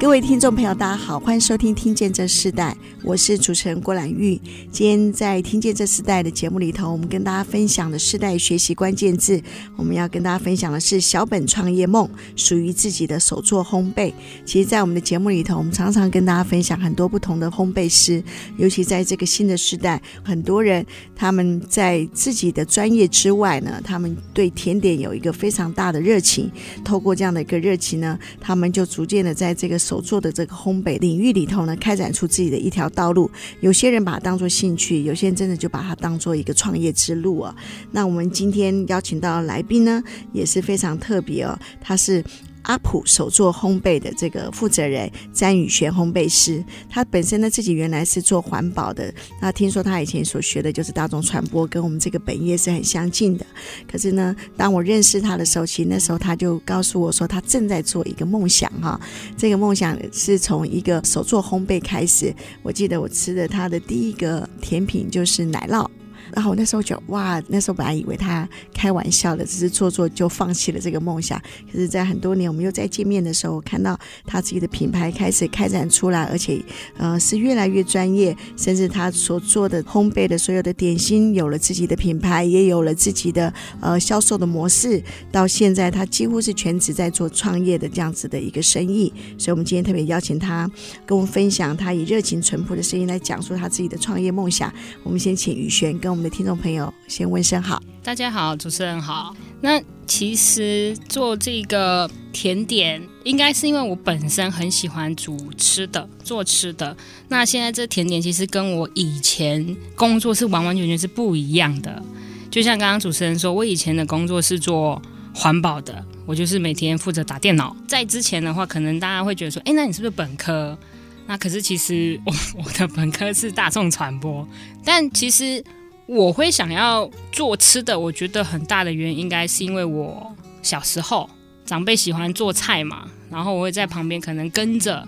各位听众朋友，大家好，欢迎收听《听见这世代》，我是主持人郭兰玉。今天在《听见这世代》的节目里头，我们跟大家分享的世代学习关键字，我们要跟大家分享的是小本创业梦，属于自己的手作烘焙。其实，在我们的节目里头，我们常常跟大家分享很多不同的烘焙师，尤其在这个新的时代，很多人他们在自己的专业之外呢，他们对甜点有一个非常大的热情。透过这样的一个热情呢，他们就逐渐的在这个所做的这个烘焙领域里头呢，开展出自己的一条道路。有些人把它当做兴趣，有些人真的就把它当做一个创业之路啊。那我们今天邀请到的来宾呢，也是非常特别哦，他是。阿普手作烘焙的这个负责人詹宇璇烘焙师，他本身呢自己原来是做环保的，那听说他以前所学的就是大众传播，跟我们这个本业是很相近的。可是呢，当我认识他的时候，其实那时候他就告诉我说，他正在做一个梦想哈，这个梦想是从一个手作烘焙开始。我记得我吃的他的第一个甜品就是奶酪。然后我那时候就哇，那时候本来以为他开玩笑的，只是做做就放弃了这个梦想。可是，在很多年我们又再见面的时候，我看到他自己的品牌开始开展出来，而且呃是越来越专业，甚至他所做的烘焙的所有的点心有了自己的品牌，也有了自己的呃销售的模式。到现在，他几乎是全职在做创业的这样子的一个生意。所以，我们今天特别邀请他跟我们分享他以热情淳朴的声音来讲述他自己的创业梦想。我们先请宇璇跟我们。我们的听众朋友先问声好，大家好，主持人好。那其实做这个甜点，应该是因为我本身很喜欢煮吃的，做吃的。那现在这甜点其实跟我以前工作是完完全全是不一样的。就像刚刚主持人说，我以前的工作是做环保的，我就是每天负责打电脑。在之前的话，可能大家会觉得说，哎，那你是不是本科？那可是其实我我的本科是大众传播，但其实。我会想要做吃的，我觉得很大的原因应该是因为我小时候长辈喜欢做菜嘛，然后我会在旁边可能跟着，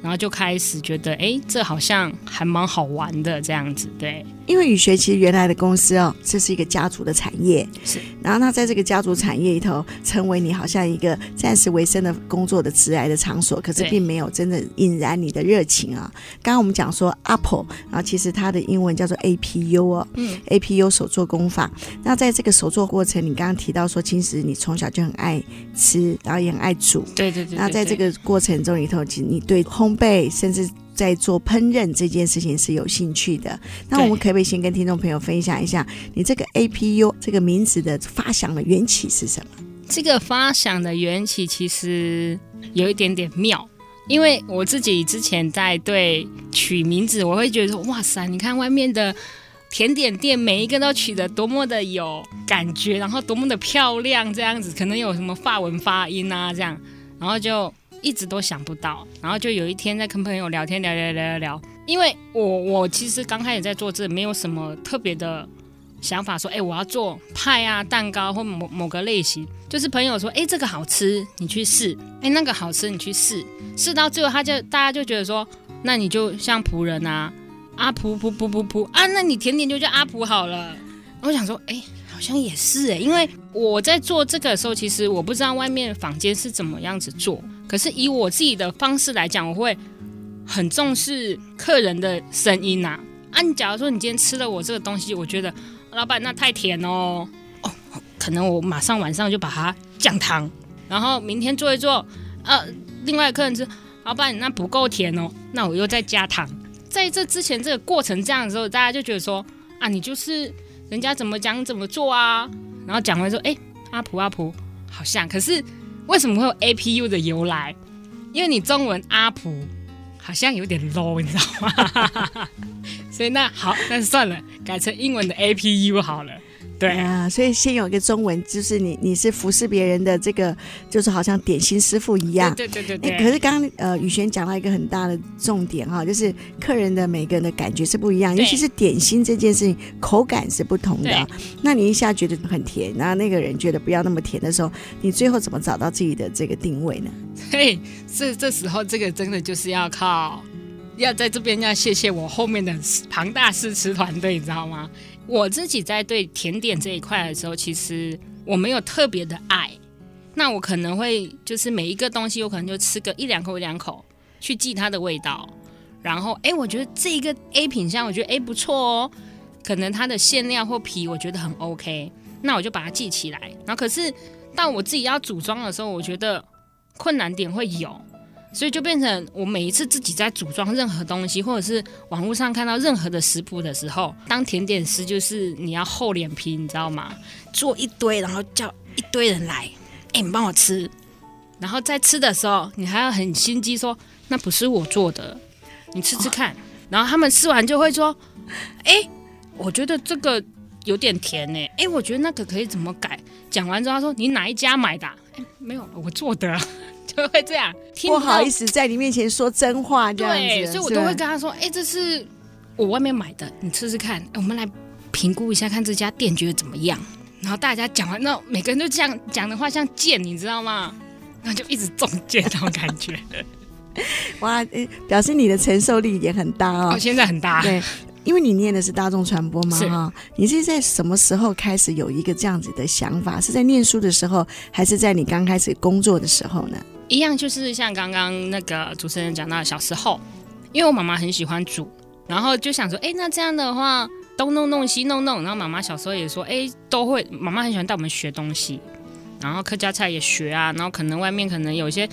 然后就开始觉得，哎，这好像还蛮好玩的这样子，对。因为雨学其实原来的公司哦，这是一个家族的产业，是。然后他在这个家族产业里头，成为你好像一个暂时维生的工作的职涯的场所，可是并没有真的引燃你的热情啊。刚刚我们讲说 Apple，然后其实它的英文叫做 APU 哦，嗯，APU 手作工坊。那在这个手作过程，你刚刚提到说，其实你从小就很爱吃，然后也很爱煮，对对对，对。那在这个过程中里头，其实你对烘焙甚至。在做烹饪这件事情是有兴趣的，那我们可不可以先跟听众朋友分享一下，你这个 APU 这个名字的发想的缘起是什么？这个发想的缘起其实有一点点妙，因为我自己之前在对取名字，我会觉得说，哇塞，你看外面的甜点店每一个都取得多么的有感觉，然后多么的漂亮，这样子可能有什么发文发音啊，这样，然后就。一直都想不到，然后就有一天在跟朋友聊天，聊聊聊聊聊。因为我我其实刚开始在做这，没有什么特别的想法，说哎我要做派啊蛋糕或某某个类型。就是朋友说哎这个好吃，你去试；哎那个好吃，你去试。试到最后，他就大家就觉得说，那你就像仆人啊，阿仆仆仆仆仆啊，那你甜点就叫阿仆好了。我想说哎。好像也是哎，因为我在做这个的时候，其实我不知道外面坊间是怎么样子做。可是以我自己的方式来讲，我会很重视客人的声音呐。啊，你假如说你今天吃了我这个东西，我觉得老板那太甜哦，哦，可能我马上晚上就把它降糖。然后明天做一做，呃，另外客人吃，老板你那不够甜哦，那我又再加糖。在这之前这个过程这样的时候，大家就觉得说啊，你就是。人家怎么讲怎么做啊？然后讲完说，哎，阿婆阿婆好像，可是为什么会有 APU 的由来？因为你中文阿普好像有点 low，你知道吗？所以那好，那算了，改成英文的 APU 好了。对啊，所以先有一个中文，就是你你是服侍别人的这个，就是好像点心师傅一样。对对对对。可是刚刚呃雨璇讲到一个很大的重点哈，就是客人的每个人的感觉是不一样，尤其是点心这件事情，口感是不同的。那你一下觉得很甜，然后那个人觉得不要那么甜的时候，你最后怎么找到自己的这个定位呢？嘿，这这时候这个真的就是要靠。要在这边要谢谢我后面的庞大试吃团队，你知道吗？我自己在对甜点这一块的时候，其实我没有特别的爱。那我可能会就是每一个东西，我可能就吃个一两口一两口，去记它的味道。然后，哎，我觉得这一个 A 品项，我觉得哎不错哦。可能它的馅料或皮，我觉得很 OK。那我就把它记起来。然后，可是到我自己要组装的时候，我觉得困难点会有。所以就变成我每一次自己在组装任何东西，或者是网络上看到任何的食谱的时候，当甜点师就是你要厚脸皮，你知道吗？做一堆，然后叫一堆人来，哎，你帮我吃，然后在吃的时候，你还要很心机说那不是我做的，你吃吃看。然后他们吃完就会说，哎，我觉得这个有点甜呢，哎，我觉得那个可以怎么改？讲完之后他说你哪一家买的？哎，没有，我做的。会这样，不好意思在你面前说真话这样子，对，所以我都会跟他说：“哎，这是我外面买的，你吃吃看。我们来评估一下，看这家店觉得怎么样。”然后大家讲完，那每个人都这样讲的话像剑，你知道吗？然后就一直中箭那种感觉。哇，表示你的承受力也很大哦。哦，现在很大，对，因为你念的是大众传播嘛，哈。你是在什么时候开始有一个这样子的想法？是在念书的时候，还是在你刚开始工作的时候呢？一样就是像刚刚那个主持人讲到，小时候，因为我妈妈很喜欢煮，然后就想说，哎，那这样的话，东弄弄西弄弄，然后妈妈小时候也说，哎，都会，妈妈很喜欢带我们学东西，然后客家菜也学啊，然后可能外面可能有一些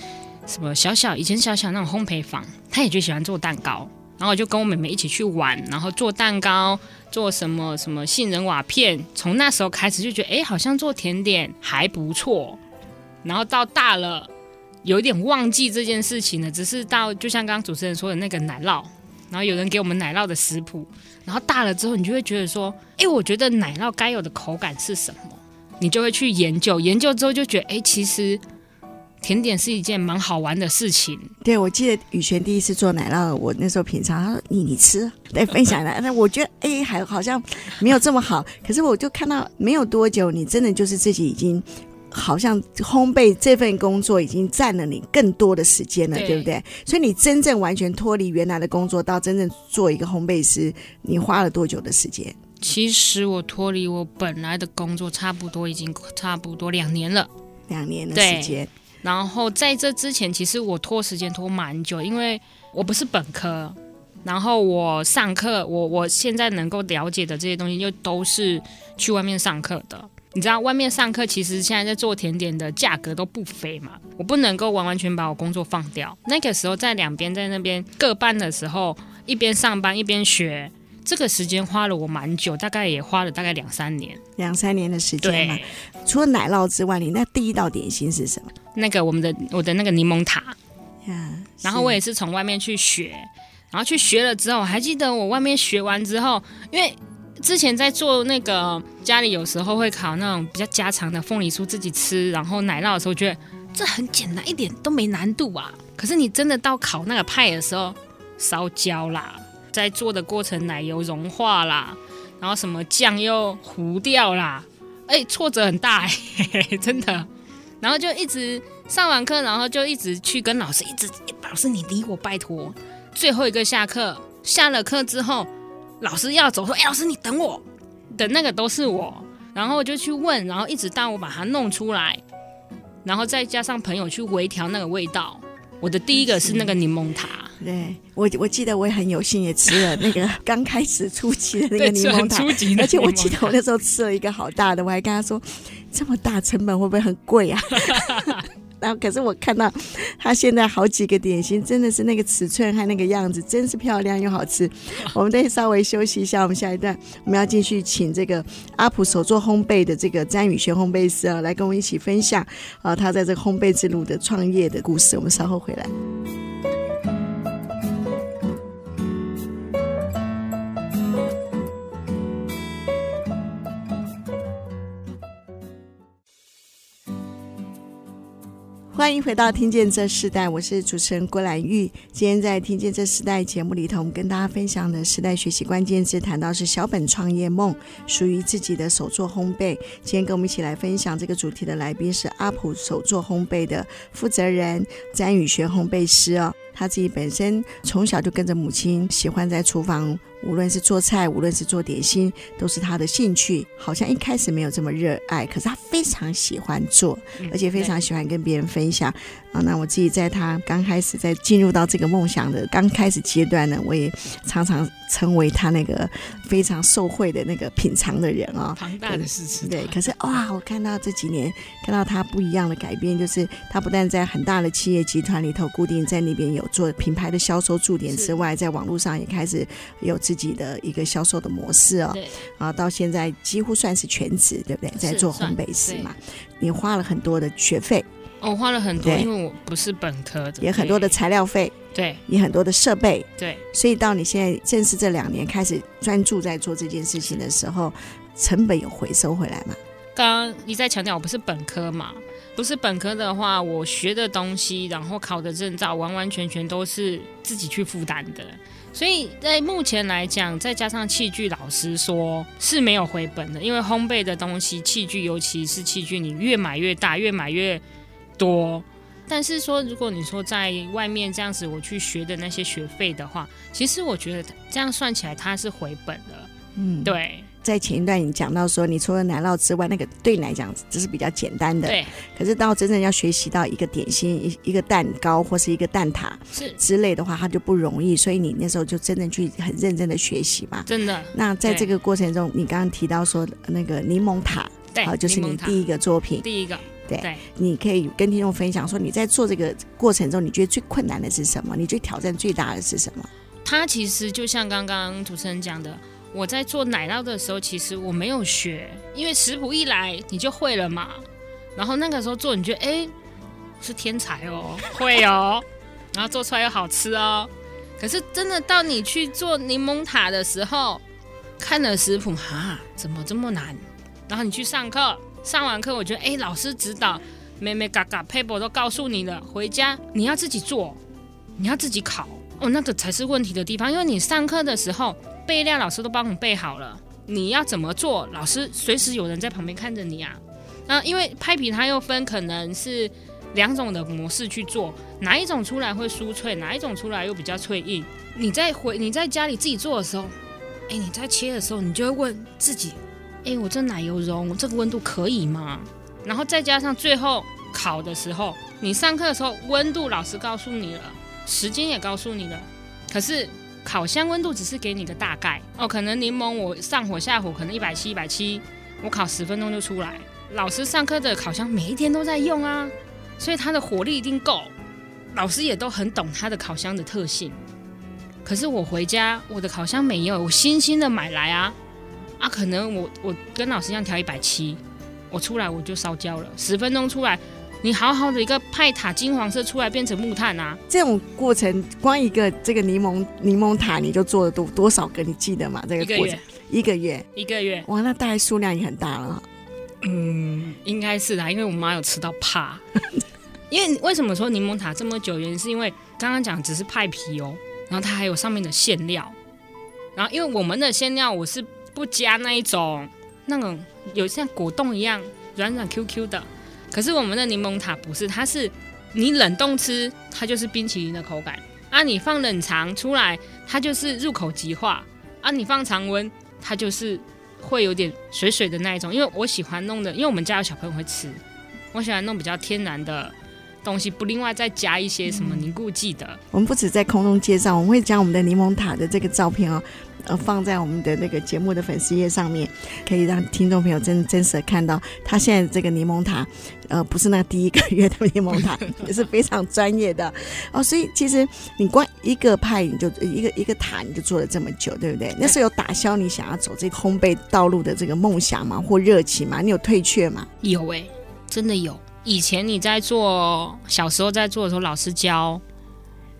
什么小小以前小小那种烘焙坊，她也就喜欢做蛋糕，然后就跟我妹妹一起去玩，然后做蛋糕，做什么什么杏仁瓦片，从那时候开始就觉得，哎，好像做甜点还不错，然后到大了。有一点忘记这件事情了，只是到就像刚刚主持人说的那个奶酪，然后有人给我们奶酪的食谱，然后大了之后，你就会觉得说，哎，我觉得奶酪该有的口感是什么？你就会去研究，研究之后就觉得，哎，其实甜点是一件蛮好玩的事情。对，我记得雨璇第一次做奶酪，我那时候品尝，他说你你吃，对分享来，那我觉得哎还好像没有这么好，可是我就看到没有多久，你真的就是自己已经。好像烘焙这份工作已经占了你更多的时间了，对，对不对？所以你真正完全脱离原来的工作，到真正做一个烘焙师，你花了多久的时间？其实我脱离我本来的工作，差不多已经差不多两年了，两年的时间。然后在这之前，其实我拖时间拖蛮久，因为我不是本科，然后我上课，我我现在能够了解的这些东西，就都是去外面上课的。你知道外面上课，其实现在在做甜点的价格都不菲嘛。我不能够完完全把我工作放掉。那个时候在两边在那边各班的时候，一边上班一边学，这个时间花了我蛮久，大概也花了大概两三年，两三年的时间嘛。除了奶酪之外，你那第一道点心是什么？那个我们的我的那个柠檬塔呀。然后我也是从外面去学，然后去学了之后，我还记得我外面学完之后，因为。之前在做那个家里有时候会烤那种比较家常的凤梨酥自己吃，然后奶酪的时候，觉得这很简单，一点都没难度啊。可是你真的到烤那个派的时候，烧焦啦，在做的过程奶油融化啦，然后什么酱又糊掉啦，哎，挫折很大嘿嘿，真的。然后就一直上完课，然后就一直去跟老师一直，老师你理我拜托。最后一个下课，下了课之后。老师要走，说：“哎，老师，你等我，等那个都是我。”然后我就去问，然后一直到我把它弄出来，然后再加上朋友去微调那个味道。我的第一个是那个柠檬塔，对，我我记得我也很有幸也吃了 那个刚开始初期的那个柠檬塔，而且我记得我那时候吃了一个好大的，我还跟他说：“这么大成本会不会很贵啊？” 然后可是我看到他现在好几个点心，真的是那个尺寸和那个样子，真是漂亮又好吃。我们得稍微休息一下，我们下一段我们要继续请这个阿普手做烘焙的这个詹宇轩烘焙师啊，来跟我们一起分享啊他在这个烘焙之路的创业的故事。我们稍后回来。欢迎回到《听见这世代》，我是主持人郭兰玉。今天在《听见这世代》节目里头，我们跟大家分享的时代学习关键字，谈到是小本创业梦，属于自己的手作烘焙。今天跟我们一起来分享这个主题的来宾是阿普手作烘焙的负责人詹宇轩烘焙师哦。他自己本身从小就跟着母亲，喜欢在厨房。无论是做菜，无论是做点心，都是他的兴趣。好像一开始没有这么热爱，可是他非常喜欢做，而且非常喜欢跟别人分享。啊，那我自己在他刚开始在进入到这个梦想的刚开始阶段呢，我也常常成为他那个非常受惠的那个品尝的人啊。庞大的事情。对，可是哇，我看到这几年看到他不一样的改变，就是他不但在很大的企业集团里头固定在那边有做品牌的销售驻点之外，在网络上也开始有自己的一个销售的模式哦，对，啊，到现在几乎算是全职，对不对？在做烘焙师嘛，你花了很多的学费，我、哦、花了很多，因为我不是本科的，也很多的材料费，对，也很多的设备，对，所以到你现在正是这两年开始专注在做这件事情的时候，成本有回收回来吗？刚刚一再强调，我不是本科嘛，不是本科的话，我学的东西，然后考的证照，完完全全都是自己去负担的。所以在目前来讲，再加上器具，老师说是没有回本的。因为烘焙的东西，器具尤其是器具，你越买越大，越买越多。但是说，如果你说在外面这样子我去学的那些学费的话，其实我觉得这样算起来它是回本的。嗯，对。在前一段你讲到说，你除了奶酪之外，那个对你来讲只是比较简单的。对。可是到真正要学习到一个点心、一一个蛋糕或是一个蛋挞是之类的话，它就不容易。所以你那时候就真正去很认真的学习嘛。真的。那在这个过程中，你刚刚提到说那个柠檬塔，对，好，就是你第一个作品。第一个。对。对。你可以跟听众分享说，你在做这个过程中，你觉得最困难的是什么？你最挑战最大的是什么？它其实就像刚刚主持人讲的。我在做奶酪的时候，其实我没有学，因为食谱一来你就会了嘛。然后那个时候做，你觉得哎，是天才哦，会哦，然后做出来又好吃哦。可是真的到你去做柠檬塔的时候，看了食谱哈，怎么这么难？然后你去上课，上完课我觉得哎，老师指导，妹妹嘎嘎 paper 都告诉你了，回家你要自己做，你要自己烤哦，那个才是问题的地方，因为你上课的时候。备料老师都帮你备好了，你要怎么做？老师随时有人在旁边看着你啊。那因为拍皮它又分可能是两种的模式去做，哪一种出来会酥脆，哪一种出来又比较脆硬。你在回你在家里自己做的时候，哎，你在切的时候，你就会问自己，哎，我这奶油溶这个温度可以吗？然后再加上最后烤的时候，你上课的时候温度老师告诉你了，时间也告诉你了，可是。烤箱温度只是给你个大概哦，可能柠檬我上火下火可能一百七一百七，我烤十分钟就出来。老师上课的烤箱每一天都在用啊，所以它的火力一定够。老师也都很懂它的烤箱的特性。可是我回家我的烤箱没有，我新新的买来啊啊，可能我我跟老师一样调一百七，我出来我就烧焦了，十分钟出来。你好好的一个派塔金黄色出来变成木炭啊！这种过程，光一个这个柠檬柠檬塔你就做了多多少个？你记得吗？这个过程一个月，一个月，哇，那大概数量也很大了。嗯，应该是的，因为我妈有吃到怕。因为为什么说柠檬塔这么久？原因是因为刚刚讲只是派皮哦，然后它还有上面的馅料，然后因为我们的馅料我是不加那一种那种有像果冻一样软软 Q Q 的。可是我们的柠檬塔不是，它是你冷冻吃，它就是冰淇淋的口感啊；你放冷藏出来，它就是入口即化啊；你放常温，它就是会有点水水的那一种。因为我喜欢弄的，因为我们家有小朋友会吃，我喜欢弄比较天然的东西，不另外再加一些什么凝固剂的。我们不止在空中介绍，我们会将我们的柠檬塔的这个照片哦。呃，放在我们的那个节目的粉丝页上面，可以让听众朋友真真实的看到，他现在这个柠檬塔，呃，不是那第一个月的柠檬塔，也是非常专业的哦。所以其实你光一个派，你就一个一个塔，你就做了这么久，对不对？那是有打消你想要走这个烘焙道路的这个梦想吗？或热情吗？你有退却吗？有诶、欸，真的有。以前你在做，小时候在做的时候，老师教，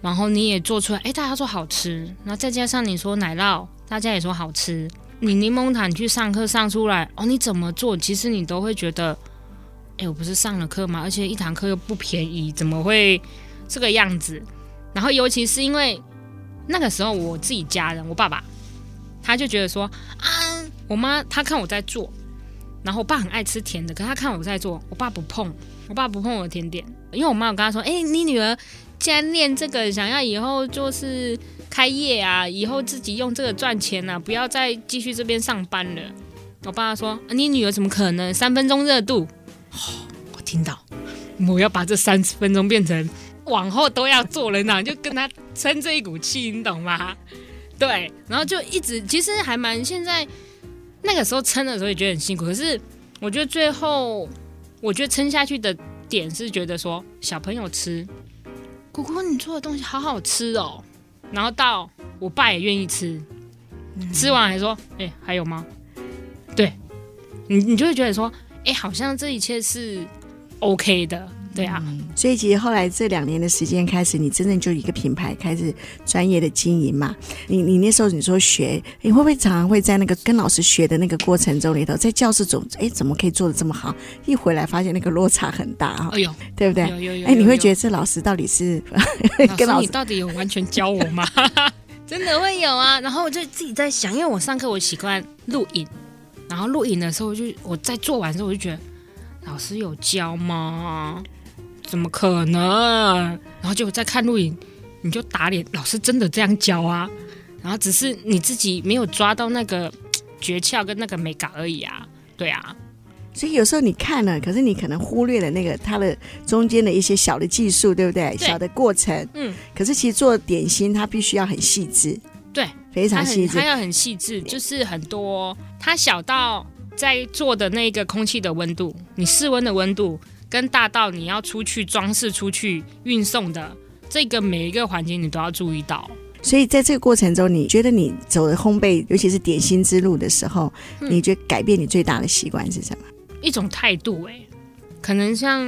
然后你也做出来，哎，大家说好吃，然后再加上你说奶酪。大家也说好吃，你柠檬塔你去上课上出来哦，你怎么做？其实你都会觉得哎，我不是上了课吗？而且一堂课又不便宜，怎么会这个样子？然后尤其是因为那个时候我自己家人，我爸爸他就觉得说啊，我妈他看我在做，然后我爸很爱吃甜的，可他看我在做，我爸不碰，我爸不碰我的甜点，因为我妈有跟他说，哎，你女儿既然练这个，想要以后就是开业啊，以后自己用这个赚钱啊，不要再继续这边上班了。我爸爸说，你女儿怎么可能三分钟热度？哦，我听到，我要把这三十分钟变成往后都要做人呐，就跟他撑这一股气，你懂吗？对，然后就一直，其实还蛮现在那个时候撑的时候也觉得很辛苦，可是我觉得最后，我觉得撑下去的点是觉得说小朋友吃，姑姑你做的东西好好吃哦，然后到我爸也愿意吃，吃完还说，哎，还有吗？对，你你就会觉得说。哎，好像这一切是 OK 的，对啊。嗯、所以其实后来这两年的时间开始，你真正就一个品牌开始专业的经营嘛。你你那时候你说学，你会不会常常会在那个跟老师学的那个过程中里头，在教室总，哎，怎么可以做的这么好？一回来发现那个落差很大啊！哎呦，对不对？有有有。哎，你会觉得这老师到底是跟 老师，老师你到底有完全教我吗？真的会有啊。然后我就自己在想，因为我上课我习惯录影。然后录影的时候我，就我在做完之后，我就觉得老师有教吗？怎么可能？然后就在看录影，你就打脸，老师真的这样教啊？然后只是你自己没有抓到那个诀窍跟那个美感而已啊。对啊，所以有时候你看了，可是你可能忽略了那个它的中间的一些小的技术，对不对？对小的过程，嗯。可是其实做点心，它必须要很细致。对，非常细致，它要很细致，就是很多，它小到在做的那个空气的温度，你室温的温度，跟大到你要出去装饰、出去运送的这个每一个环节，你都要注意到。所以在这个过程中，你觉得你走的烘焙，尤其是点心之路的时候，嗯、你觉得改变你最大的习惯是什么？一种态度、欸，哎，可能像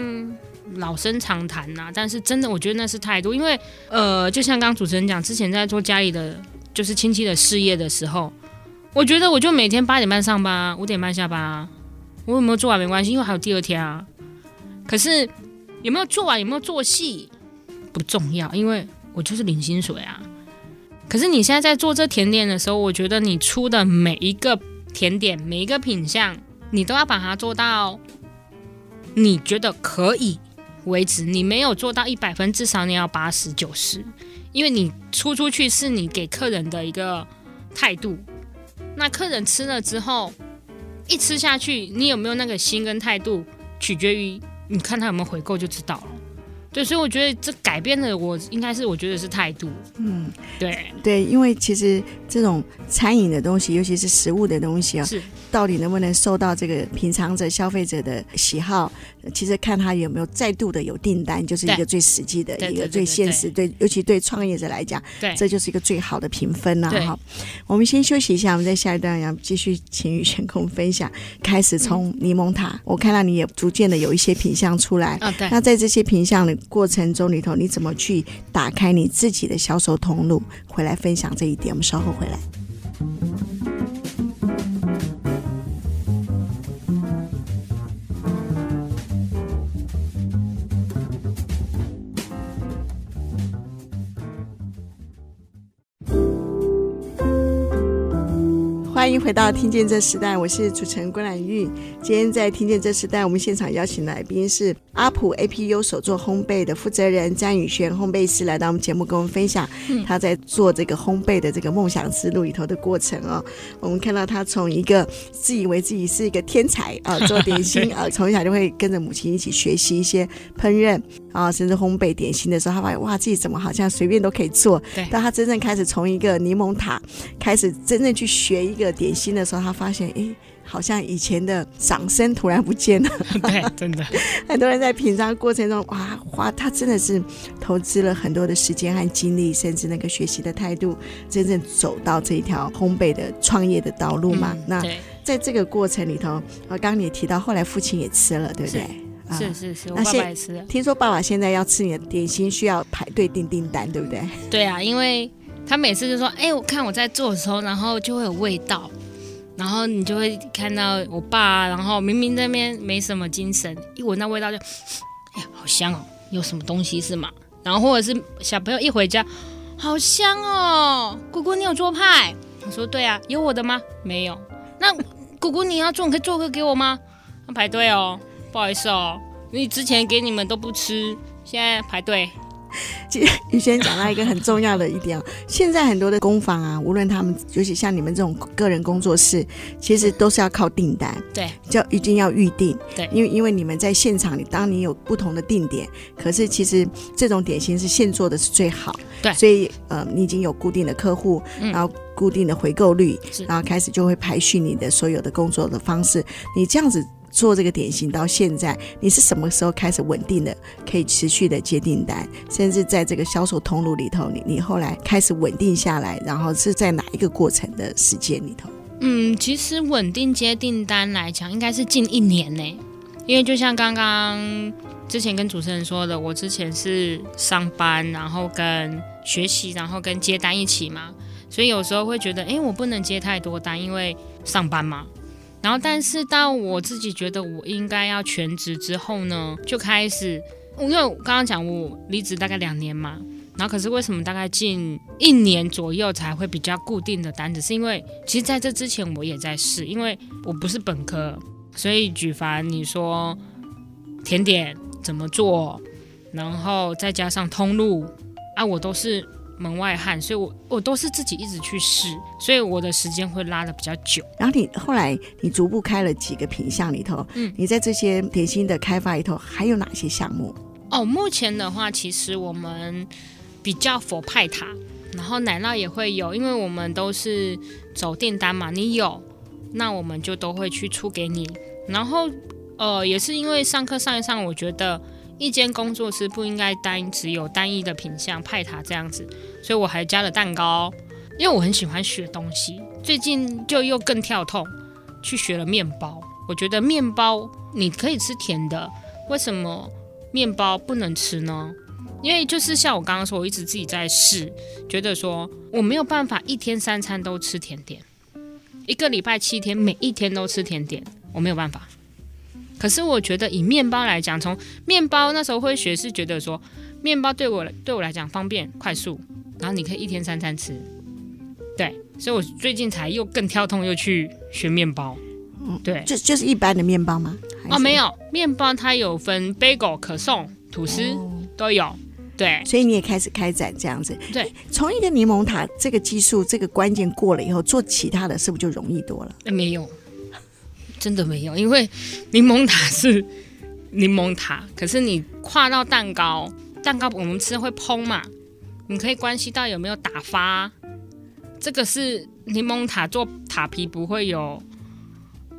老生常谈呐，但是真的，我觉得那是态度，因为呃，就像刚刚主持人讲，之前在做家里的。就是亲戚的事业的时候，我觉得我就每天八点半上班，五点半下班啊。我有没有做完没关系，因为还有第二天啊。可是有没有做完，有没有做细不重要，因为我就是领薪水啊。可是你现在在做这甜点的时候，我觉得你出的每一个甜点，每一个品相，你都要把它做到你觉得可以为止。你没有做到一百分，至少你要八十九十。因为你出出去是你给客人的一个态度，那客人吃了之后，一吃下去，你有没有那个心跟态度，取决于你看他有没有回购就知道了。对，所以我觉得这改变了我，应该是我觉得是态度。嗯，对对，因为其实这种餐饮的东西，尤其是食物的东西啊，是到底能不能受到这个品尝者、消费者的喜好？其实看他有没有再度的有订单，就是一个最实际的一个最现实。对，尤其对创业者来讲，对，这就是一个最好的评分了。哈，我们先休息一下，我们在下一段要继续请宇璇跟我们分享。开始从柠檬塔，我看到你也逐渐的有一些品相出来。啊，对。那在这些品相的过程中里头，你怎么去打开你自己的销售通路？回来分享这一点，我们稍后回来。欢迎回到《听见这时代》，我是主持人郭兰玉。今天在《听见这时代》，我们现场邀请来宾是阿普 APU 手作烘焙的负责人詹宇轩烘焙师，来到我们节目跟我们分享他在做这个烘焙的这个梦想之路里头的过程哦。我们看到他从一个自以为自己是一个天才啊，做点心啊，从小就会跟着母亲一起学习一些烹饪啊，甚至烘焙点心的时候，他发现哇，自己怎么好像随便都可以做。对。当他真正开始从一个柠檬塔开始真正去学一个。点心的时候，他发现，哎，好像以前的掌声突然不见了。对，真的，很多人在品尝过程中，哇，哇，他真的是投资了很多的时间和精力，甚至那个学习的态度，真正走到这一条烘焙的创业的道路嘛。嗯、那在这个过程里头，我，刚刚你也提到，后来父亲也吃了，对不对？是是是，是，我爸爸也吃了。听说爸爸现在要吃你的点心，需要排队订订单，对不对？对啊，因为。他每次就说：“哎、欸，我看我在做的时候，然后就会有味道，然后你就会看到我爸，然后明明那边没什么精神，一闻到味道就，哎呀，好香哦，有什么东西是吗？然后或者是小朋友一回家，好香哦，姑姑你有做派？我说对啊，有我的吗？没有。那姑姑你要做，你可以做个给我吗？要排队哦，不好意思哦，因为之前给你们都不吃，现在排队。宇轩讲到一个很重要的一点，现在很多的工坊啊，无论他们，尤其像你们这种个人工作室，其实都是要靠订单，对，就一定要预定，对，因为因为你们在现场你，当你有不同的定点，可是其实这种点心是现做的是最好，对，所以呃，你已经有固定的客户，然后固定的回购率，然后开始就会排序你的所有的工作的方式，你这样子。做这个点心到现在，你是什么时候开始稳定的，可以持续的接订单，甚至在这个销售通路里头，你你后来开始稳定下来，然后是在哪一个过程的时间里头？嗯，其实稳定接订单来讲，应该是近一年呢，因为就像刚刚之前跟主持人说的，我之前是上班，然后跟学习，然后跟接单一起嘛，所以有时候会觉得，哎，我不能接太多单，因为上班嘛。然后，但是到我自己觉得我应该要全职之后呢，就开始，因为我刚刚讲我离职大概两年嘛，然后可是为什么大概近一年左右才会比较固定的单子？是因为其实在这之前我也在试，因为我不是本科，所以举凡你说甜点怎么做，然后再加上通路啊，我都是。门外汉，所以我我都是自己一直去试，所以我的时间会拉的比较久。然后你后来你逐步开了几个品项里头，嗯，你在这些点心的开发里头还有哪些项目？哦，目前的话，其实我们比较佛派塔，然后奶酪也会有，因为我们都是走订单嘛，你有，那我们就都会去出给你。然后呃，也是因为上课上一上，我觉得。一间工作室不应该单只有单一的品相派塔这样子，所以我还加了蛋糕，因为我很喜欢学东西。最近就又更跳痛，去学了面包。我觉得面包你可以吃甜的，为什么面包不能吃呢？因为就是像我刚刚说，我一直自己在试，觉得说我没有办法一天三餐都吃甜点，一个礼拜七天每一天都吃甜点，我没有办法。可是我觉得以面包来讲，从面包那时候会学是觉得说，面包对我对我来讲方便快速，然后你可以一天三餐吃，对，所以我最近才又更跳通又去学面包，嗯，对，就就是一般的面包吗？哦，没有，面包它有分 bagel 可颂、吐司、哦、都有，对，所以你也开始开展这样子，对，从一个柠檬塔这个技术这个关键过了以后，做其他的是不是就容易多了？没有。真的没有，因为柠檬塔是柠檬塔，可是你跨到蛋糕，蛋糕我们吃会蓬嘛，你可以关系到有没有打发，这个是柠檬塔做塔皮不会有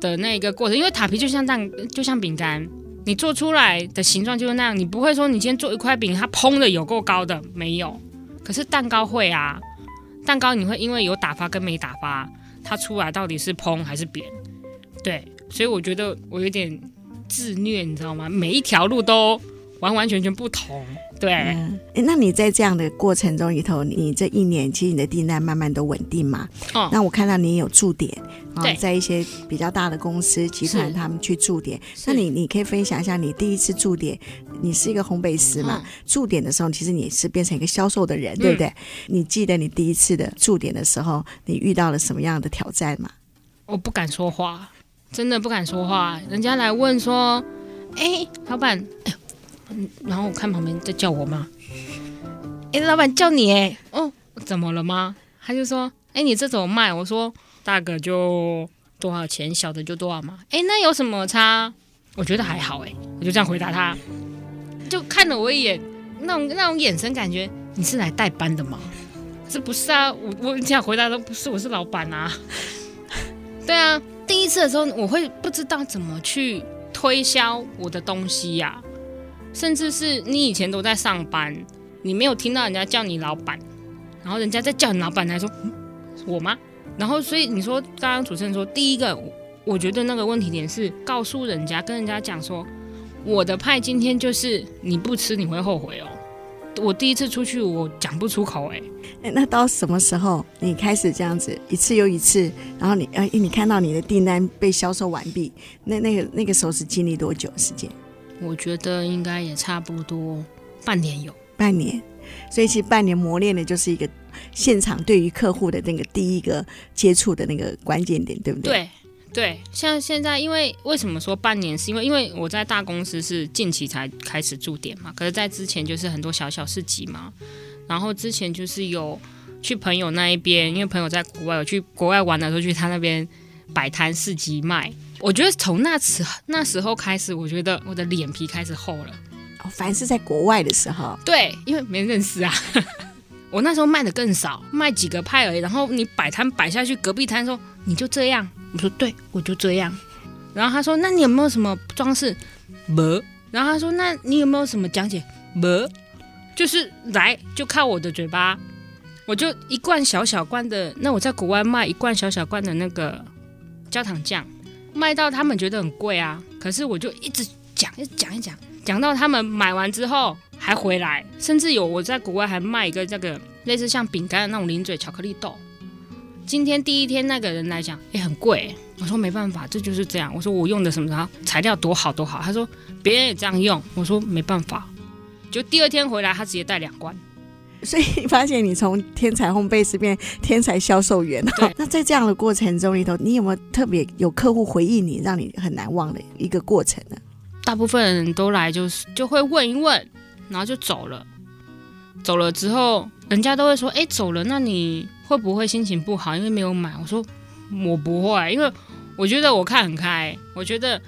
的那个过程，因为塔皮就像蛋，就像饼干，你做出来的形状就是那样，你不会说你今天做一块饼，它蓬的有够高的，没有，可是蛋糕会啊，蛋糕你会因为有打发跟没打发，它出来到底是蓬还是扁？对，所以我觉得我有点自虐，你知道吗？每一条路都完完全全不同。对，嗯，那你在这样的过程中里头，你这一年其实你的订单慢慢都稳定嘛？哦，那我看到你有驻点，对，在一些比较大的公司集团，他们去驻点。那你你可以分享一下，你第一次驻点，你是一个烘焙师嘛？驻、嗯、点的时候，其实你是变成一个销售的人，对不对？嗯、你记得你第一次的驻点的时候，你遇到了什么样的挑战吗？我不敢说话。真的不敢说话，人家来问说：“哎，老板，哎，然后我看旁边在叫我妈，哎，老板叫你，哎，哦，怎么了吗？”他就说：“哎，你这怎么卖？”我说：“大个就多少钱，小的就多少嘛。”哎，那有什么差？我觉得还好，哎，我就这样回答他，就看了我一眼，那种那种眼神，感觉你是来代班的吗？这不是啊？我我这样回答都不是，我是老板啊。对啊。第一次的时候，我会不知道怎么去推销我的东西呀、甚至是你以前都在上班，你没有听到人家叫你老板，然后人家在叫你老板，来说、嗯、我吗？然后所以你说刚刚主持人说，第一个，我觉得那个问题点是告诉人家，跟人家讲说，我的派今天就是你不吃你会后悔哦，我第一次出去，我讲不出口哎、欸。那到什么时候你开始这样子一次又一次，然后你呃，你看到你的订单被销售完毕，那那个那个时候是经历多久时间？我觉得应该也差不多半年有。半年，所以其实半年磨练的就是一个现场对于客户的那个第一个接触的那个关键点，对不对？对对，像现在，因为为什么说半年？是因为因为我在大公司是近期才开始驻点嘛，可是在之前就是很多小小市集嘛，然后之前就是有去朋友那一边，因为朋友在国外，有去国外玩的时候去他那边摆摊市集卖。我觉得从那次那时候开始，我觉得我的脸皮开始厚了。哦，凡是在国外的时候，对，因为没认识啊。我那时候卖的更少，卖几个派而已。然后你摆摊摆下去，隔壁摊说你就这样，我说对，我就这样。然后他说，那你有没有什么装饰？没。然后他说，那你有没有什么讲解？没。就是来就靠我的嘴巴，我就一罐小小罐的。那我在国外卖一罐小小罐的那个焦糖酱，卖到他们觉得很贵啊。可是我就一直讲，一直讲一讲。讲到他们买完之后还回来，甚至有我在国外还卖一个这个类似像饼干的那种零嘴巧克力豆。今天第一天那个人来讲，也很贵。我说没办法，这就是这样。我说我用的什么材料多好多好。他说别人也这样用。我说没办法。就第二天回来，他直接带两罐。所以发现你从天才烘焙师变天才销售员。对。那在这样的过程中里头，你有没有特别有客户回应你，让你很难忘的一个过程呢？大部分人都来就是就会问一问，然后就走了。走了之后，人家都会说：“哎，走了，那你会不会心情不好？因为没有买。”我说：“我不会，因为我觉得我看很开。我觉得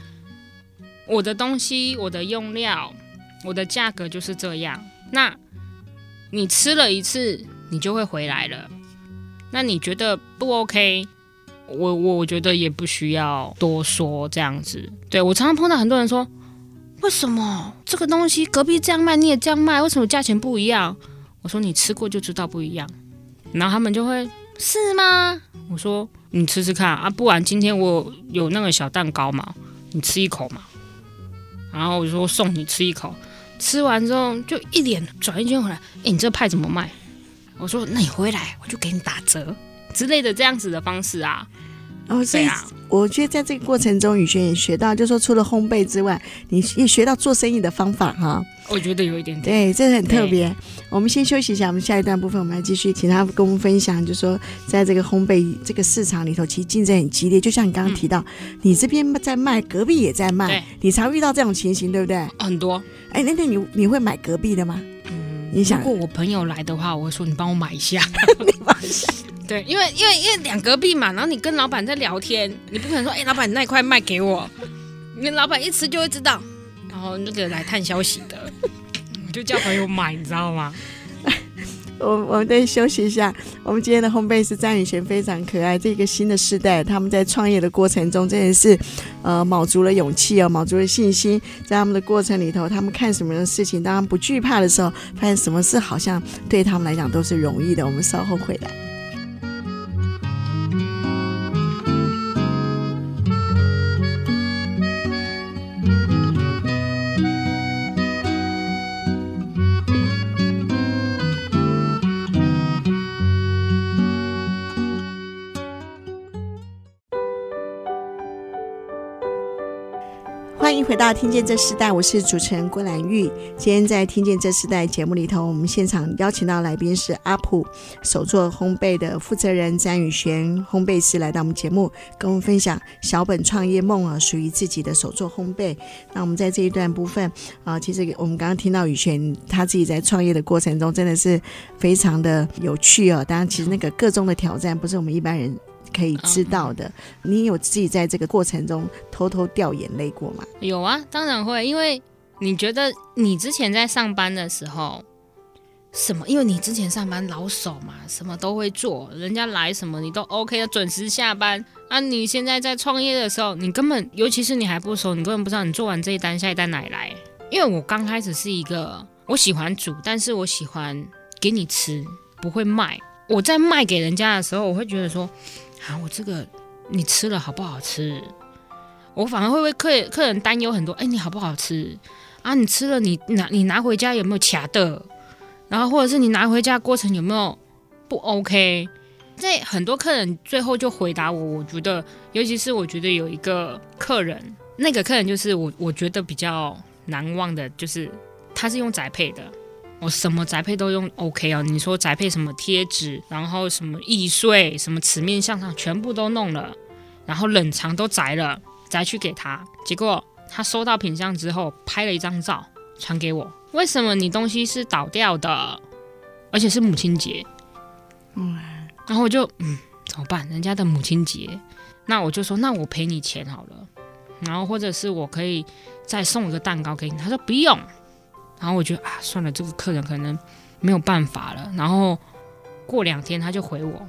我的东西、我的用料、我的价格就是这样。那你吃了一次，你就会回来了。那你觉得不 OK？我我觉得也不需要多说这样子。对，我常常碰到很多人说。”为什么这个东西隔壁这样卖，你也这样卖？为什么价钱不一样？我说你吃过就知道不一样。然后他们就会是吗？我说你吃吃看啊，不然今天我有那个小蛋糕嘛，你吃一口嘛。然后我就说送你吃一口，吃完之后就一脸转一圈回来，哎，你这派怎么卖？我说那你回来我就给你打折之类的这样子的方式啊。哦，所以我觉得在这个过程中，雨轩也学到，就是说除了烘焙之外，你也学到做生意的方法哈。我觉得有一点点，对，这是很特别。我们先休息一下，我们下一段部分我们来继续，请他跟我们分享，就是说在这个烘焙这个市场里头，其实竞争很激烈。就像你刚刚提到，嗯、你这边在卖，隔壁也在卖，你常遇到这种情形，对不对？很多。哎，那那你你会买隔壁的吗？嗯，你想，如果我朋友来的话，我会说你帮我买一下，你买一下。对，因为因为因为两隔壁嘛，然后你跟老板在聊天，你不可能说，哎，老板你那一块卖给我，你老板一吃就会知道，然后那个来探消息的，我就叫朋友买，你知道吗？我我们再休息一下，我们今天的烘焙师张雨璇非常可爱，这个新的世代，他们在创业的过程中真的是，呃，卯足了勇气哦，卯足了信心，在他们的过程里头，他们看什么样的事情，当他们不惧怕的时候，发现什么事好像对他们来讲都是容易的。我们稍后回来。到《听见这时代》，我是主持人郭兰玉。今天在《听见这时代》节目里头，我们现场邀请到来宾是阿普手作烘焙的负责人詹宇璇烘焙师来到我们节目，跟我们分享小本创业梦啊，属于自己的手作烘焙。那我们在这一段部分啊，其实我们刚刚听到宇璇他自己在创业的过程中，真的是非常的有趣哦。当然，其实那个个中的挑战，不是我们一般人。可以知道的，你有自己在这个过程中偷偷掉眼泪过吗？有啊，当然会，因为你觉得你之前在上班的时候，什么？因为你之前上班老手嘛，什么都会做，人家来什么你都 OK 的，准时下班。啊，你现在在创业的时候，你根本，尤其是你还不熟，你根本不知道你做完这一单，下一单哪来。因为我刚开始是一个，我喜欢煮，但是我喜欢给你吃，不会卖。我在卖给人家的时候，我会觉得说。啊，我这个你吃了好不好吃？我反而会为客客人担忧很多。哎，你好不好吃？啊，你吃了你拿你拿回家有没有卡的？然后或者是你拿回家过程有没有不 OK？这很多客人最后就回答我，我觉得，尤其是我觉得有一个客人，那个客人就是我，我觉得比较难忘的，就是他是用宅配的，我什么宅配都用 OK 哦。你说宅配什么贴纸，然后什么易碎，什么瓷面向上，全部都弄了，然后冷藏都宅了，宅去给他，结果他收到品相之后，拍了一张照传给我。为什么你东西是倒掉的，而且是母亲节？嗯，然后我就嗯，怎么办？人家的母亲节，那我就说，那我赔你钱好了。然后或者是我可以再送一个蛋糕给你。他说不用。然后我就啊，算了，这个客人可能没有办法了。然后过两天他就回我，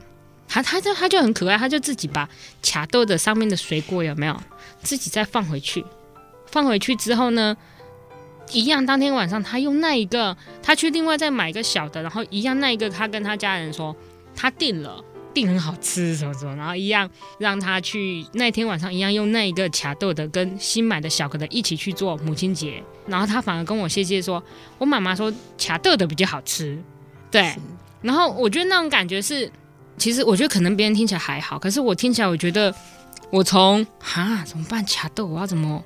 他他就他就很可爱，他就自己把卡豆的上面的水果有没有自己再放回去？放回去之后呢？一样，当天晚上他用那一个，他去另外再买一个小的，然后一样那一个，他跟他家人说他订了，订很好吃什么什么，然后一样让他去那天晚上一样用那一个卡豆的跟新买的小可的一起去做母亲节，然后他反而跟我谢谢说，我妈妈说卡豆的比较好吃，对，然后我觉得那种感觉是，其实我觉得可能别人听起来还好，可是我听起来我觉得我从哈怎么办卡豆我要怎么？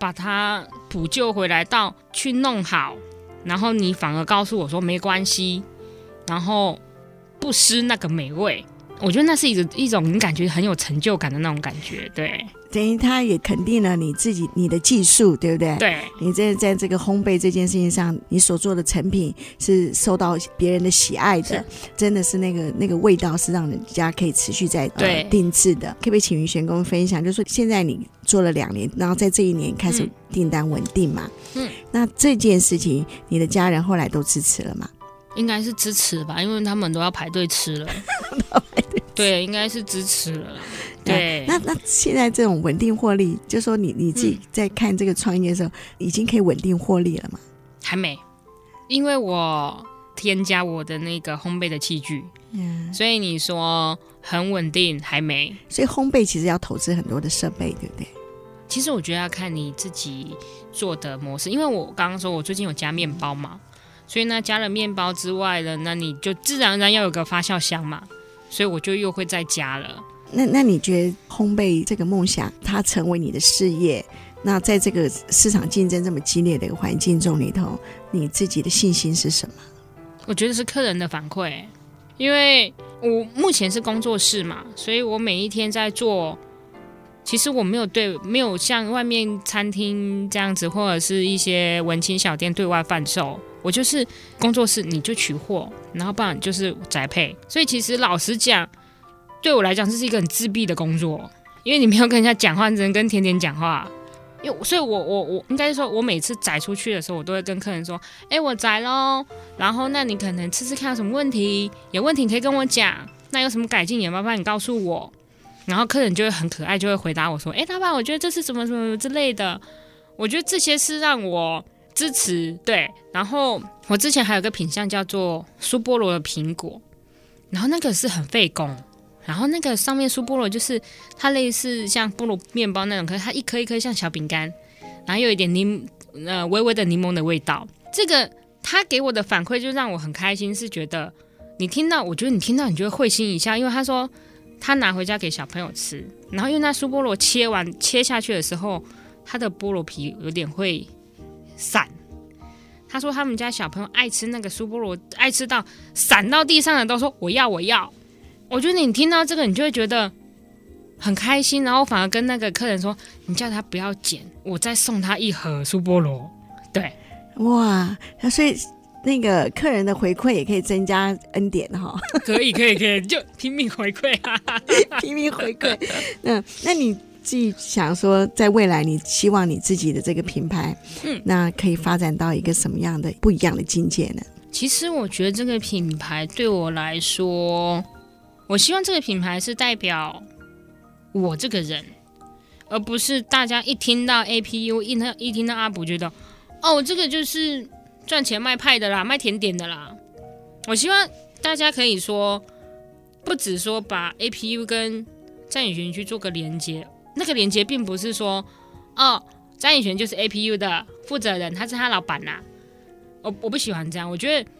把它补救回来，到去弄好，然后你反而告诉我说没关系，然后不失那个美味，我觉得那是一种一种你感觉很有成就感的那种感觉，对。等于他也肯定了你自己你的技术，对不对？对。你在在这个烘焙这件事情上，你所做的成品是受到别人的喜爱的，真的是那个那个味道是让人家可以持续在对、呃、定制的。可不可以请于璇跟我们分享，就是说现在你做了两年，然后在这一年开始订单稳定嘛？嗯。那这件事情，你的家人后来都支持了吗？应该是支持吧，因为他们都要排队吃了。对，应该是支持了。对，那那现在这种稳定获利，就说你你自己在看这个创业的时候，嗯、已经可以稳定获利了吗？还没，因为我添加我的那个烘焙的器具，嗯，所以你说很稳定还没。所以烘焙其实要投资很多的设备，对不对？其实我觉得要看你自己做的模式，因为我刚刚说我最近有加面包嘛，所以呢加了面包之外了，那你就自然而然要有个发酵箱嘛，所以我就又会再加了。那那你觉得烘焙这个梦想，它成为你的事业？那在这个市场竞争这么激烈的一个环境中里头，你自己的信心是什么？我觉得是客人的反馈，因为我目前是工作室嘛，所以我每一天在做，其实我没有对，没有像外面餐厅这样子，或者是一些文青小店对外贩售，我就是工作室，你就取货，然后不然就是宅配，所以其实老实讲。对我来讲，这是一个很自闭的工作，因为你没有跟人家讲话，只能跟甜甜讲话。因为，所以我我我应该说，我每次载出去的时候，我都会跟客人说：“哎，我载喽。”然后，那你可能吃吃看有什么问题，有问题可以跟我讲。那有什么改进也麻烦你告诉我。然后客人就会很可爱，就会回答我说：“哎，老板，我觉得这是什么什么之类的。”我觉得这些是让我支持。对，然后我之前还有个品相叫做酥菠萝的苹果，然后那个是很费工。然后那个上面酥菠萝就是它类似像菠萝面包那种，可是它一颗一颗像小饼干，然后有一点柠呃微微的柠檬的味道。这个他给我的反馈就让我很开心，是觉得你听到，我觉得你听到你就会会心一笑，因为他说他拿回家给小朋友吃，然后因为那酥菠萝切完切下去的时候，它的菠萝皮有点会散。他说他们家小朋友爱吃那个酥菠萝，爱吃到散到地上的都说我要我要。我觉得你听到这个，你就会觉得很开心，然后反而跟那个客人说：“你叫他不要捡，我再送他一盒酥菠萝。”对，哇，所以那个客人的回馈也可以增加恩典哈。可以，可以，可以，就拼命回馈，拼命回馈。那那你自己想说，在未来，你希望你自己的这个品牌，嗯，那可以发展到一个什么样的不一样的境界呢？其实我觉得这个品牌对我来说。我希望这个品牌是代表我这个人，而不是大家一听到 APU 一听一听到阿普觉得，哦，这个就是赚钱卖派的啦，卖甜点的啦。我希望大家可以说，不止说把 APU 跟张宇璇去做个连接，那个连接并不是说，哦，张宇璇就是 APU 的负责人，他是他老板呐。我我不喜欢这样，我觉得。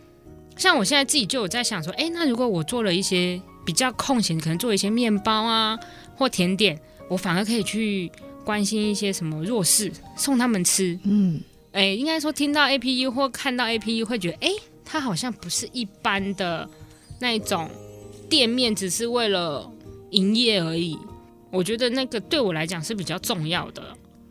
像我现在自己就有在想说，哎，那如果我做了一些比较空闲，可能做一些面包啊或甜点，我反而可以去关心一些什么弱势，送他们吃。嗯，哎，应该说听到 APU 或看到 APU 会觉得，哎，它好像不是一般的那一种店面，只是为了营业而已。我觉得那个对我来讲是比较重要的。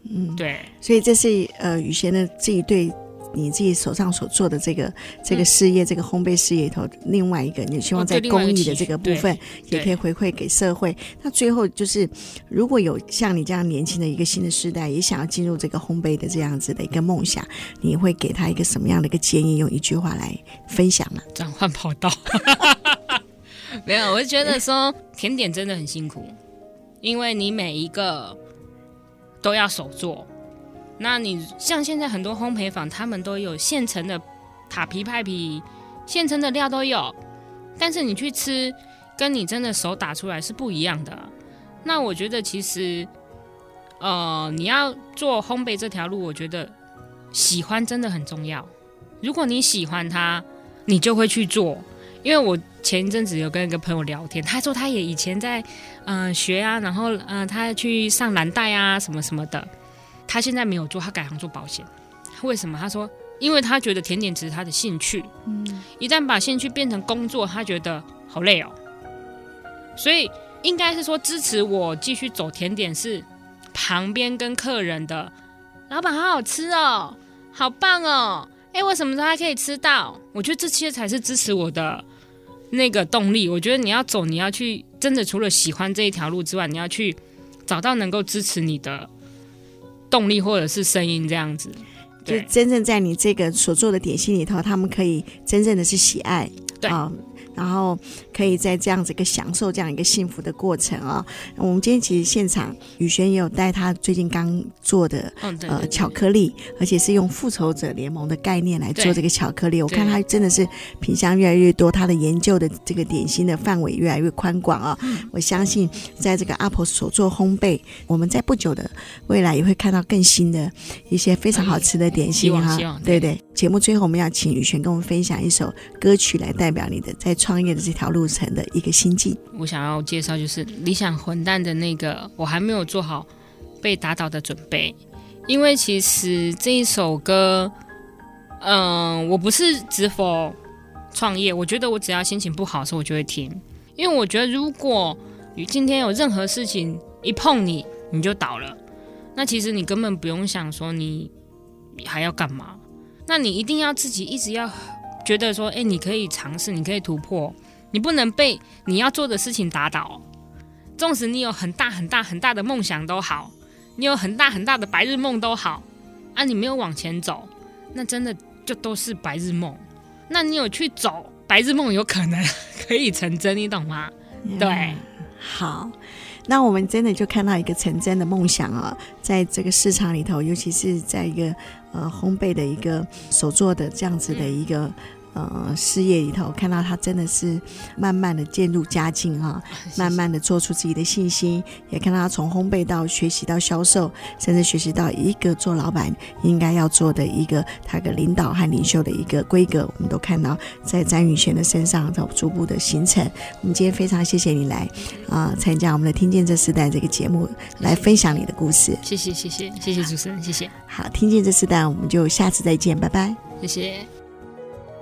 嗯，对，所以这是呃雨贤的自己对。你自己手上所做的这个这个事业，嗯、这个烘焙事业里头，另外一个你希望在公益的这个部分，也可以回馈给社会。那最后就是，如果有像你这样年轻的一个新的世代，也想要进入这个烘焙的这样子的一个梦想，你会给他一个什么样的一个建议？用一句话来分享呢？转换跑道，没有，我就觉得说甜点真的很辛苦，因为你每一个都要手做。那你像现在很多烘焙坊，他们都有现成的塔皮派皮，现成的料都有，但是你去吃，跟你真的手打出来是不一样的。那我觉得其实，呃，你要做烘焙这条路，我觉得喜欢真的很重要。如果你喜欢它，你就会去做。因为我前一阵子有跟一个朋友聊天，他说他也以前在嗯、学啊，然后嗯、他去上蓝带啊什么什么的。他现在没有做，他改行做保险。为什么？他说，因为他觉得甜点只是他的兴趣。嗯，一旦把兴趣变成工作，他觉得好累哦。所以应该是说，支持我继续走甜点是旁边跟客人的老板，好好吃哦，好棒哦。哎，我什么时候还可以吃到？我觉得这些才是支持我的那个动力。我觉得你要走，你要去真的除了喜欢这一条路之外，你要去找到能够支持你的。动力或者是声音这样子，就真正在你这个所做的点心里头，他们可以真正的是喜爱，对啊。然后可以在这样子一个享受这样一个幸福的过程啊！我们今天其实现场宇轩也有带他最近刚做的呃巧克力，而且是用复仇者联盟的概念来做这个巧克力。我看他真的是品相越来越多，他的研究的这个点心的范围越来越宽广啊！我相信在这个阿婆所做烘焙，我们在不久的未来也会看到更新的一些非常好吃的点心哈！对对。节目最后我们要请宇轩跟我们分享一首歌曲来代表你的在创业的这条路程的一个心境。我想要介绍就是理想混蛋的那个，我还没有做好被打倒的准备，因为其实这一首歌，嗯、我不是只否创业，我觉得我只要心情不好的时候我就会听，因为我觉得如果今天有任何事情一碰你你就倒了，那其实你根本不用想说你还要干嘛，那你一定要自己一直要。觉得说，哎，你可以尝试，你可以突破，你不能被你要做的事情打倒。纵使你有很大很大很大的梦想都好，你有很大很大的白日梦都好，啊，你没有往前走，那真的就都是白日梦。那你有去走，白日梦有可能可以成真，你懂吗？嗯、对，好。那我们真的就看到一个成真的梦想啊，在这个市场里头，尤其是在一个呃烘焙的一个手做的这样子的一个。呃，事业里头看到他真的是慢慢的渐入佳境哈，慢慢的做出自己的信心，也看到他从烘焙到学习到销售，甚至学习到一个做老板应该要做的一个他的领导和领袖的一个规格，我们都看到在詹宇轩的身上在逐步的形成。我们今天非常谢谢。你来啊，参、呃、加我们的听见这时代这个节目，来分享你的故事。谢谢。谢谢。谢谢。主持人，谢谢。好，听见这时代，我们就下次再见，拜拜。谢谢。